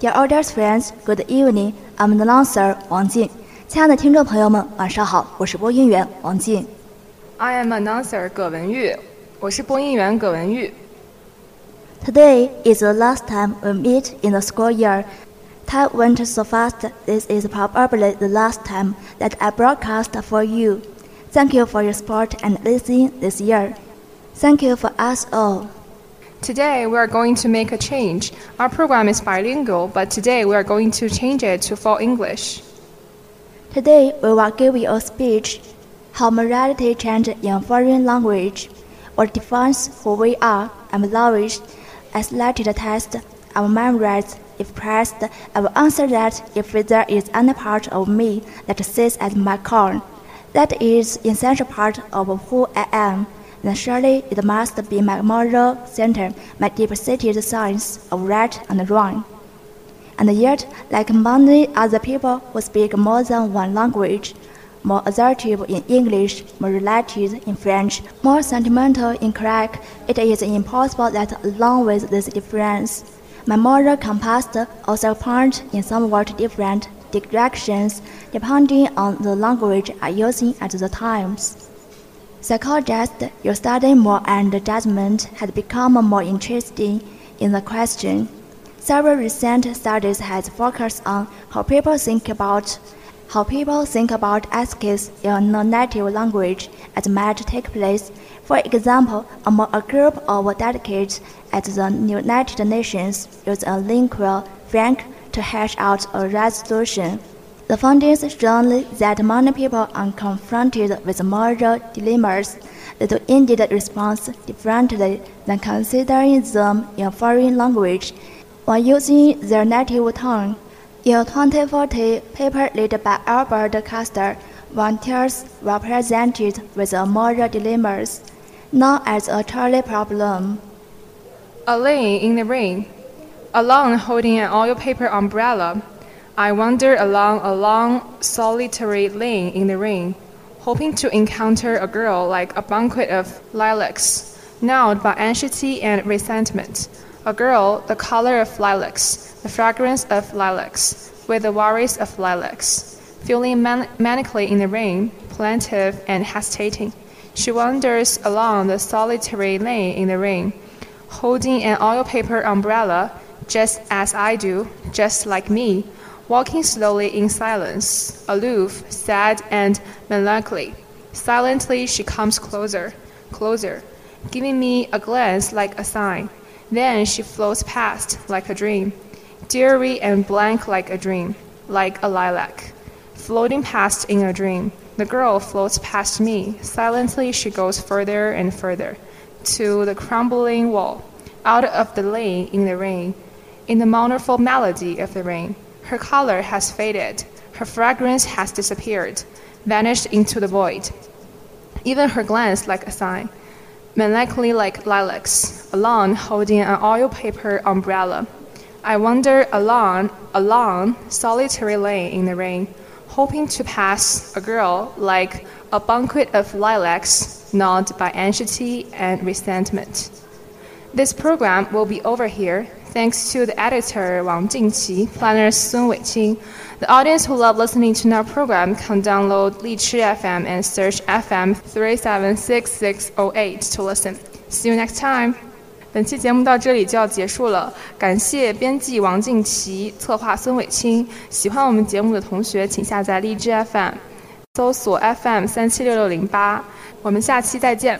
Dear audience friends, good evening. I'm the announcer 王静。亲爱的听众朋友们，晚上好，我是播音员王静。 I am announcer 葛文玉，我是播音员葛文玉。 Today is the last time we meet in the school year. Time went so fast. This is probably the last time that I broadcast for you. Thank you for your support and listening this year. Thank you for us all. Today we are going to make a change. Our program is bilingual, but today we are going to change it to full English. Today we will give you a speech. How morality change in foreign language. What defines who we are and language. Selected the test. Will memorize. If pressed, I will answer that if there is any part of me that sits at my core. That is essential part of who I am. Then surely it must be my moral center, my deep-seated science of right and wrong. And yet, like many other people who speak more than one language, more assertive in English, more related in French, more sentimental in Greek, it is impossible that along with this difference, my moral compass also point in somewhat different directions depending on the language I using at the times. Psychologists, your study more and judgment has become more interesting in the question. Several recent studies has focused on how people think about how people think about ethics in a native language as might take place. For example, among a group of delegates at the United Nations use a lingua franca to hash out a resolution. The findings show that many people are confronted with moral dilemmas that indeed respond differently than considering them in a foreign language while using their native tongue. In a 2040 paper led by Albert Costa, volunteers were presented with a moral dilemmas, known as a trolley problem. Alone in the rain, alone holding an oil paper umbrella, I wander along a long, solitary lane in the rain, hoping to encounter a girl like a banquet of lilacs, gnawed by anxiety and resentment. A girl, the color of lilacs, the fragrance of lilacs, with the worries of lilacs. Feeling man- manically in the rain, plaintive and hesitating, she wanders along the solitary lane in the rain, holding an oil paper umbrella, just as I do, just like me, walking slowly in silence, aloof, sad, and melancholy. Silently she comes closer, closer, giving me a glance like a sign. Then she floats past like a dream, dreary and blank like a dream, like a lilac. Floating past in a dream, the girl floats past me. Silently she goes further and further, to the crumbling wall, out of the lane in the rain, in the mournful melody of the rain. Her color has faded, her fragrance has disappeared, vanished into the void. Even her glance like a sign, melancholy like lilacs, alone holding an oil paper umbrella. I wander along, along solitary lane in the rain, hoping to pass a girl like a banquet of lilacs, gnawed by anxiety and resentment. This program will be over here thanks to the editor Wang Jingqi, planner Sun Weiqing. The audience who love listening to our program can download Lichi FM and search FM 376608 to listen. See you next time. 本期节目到这里就要结束了，感谢编辑王静琪，策划孙伟清。喜欢我们节目的同学，请下载荔枝 FM，搜索 FM 三七六六零八。我们下期再见。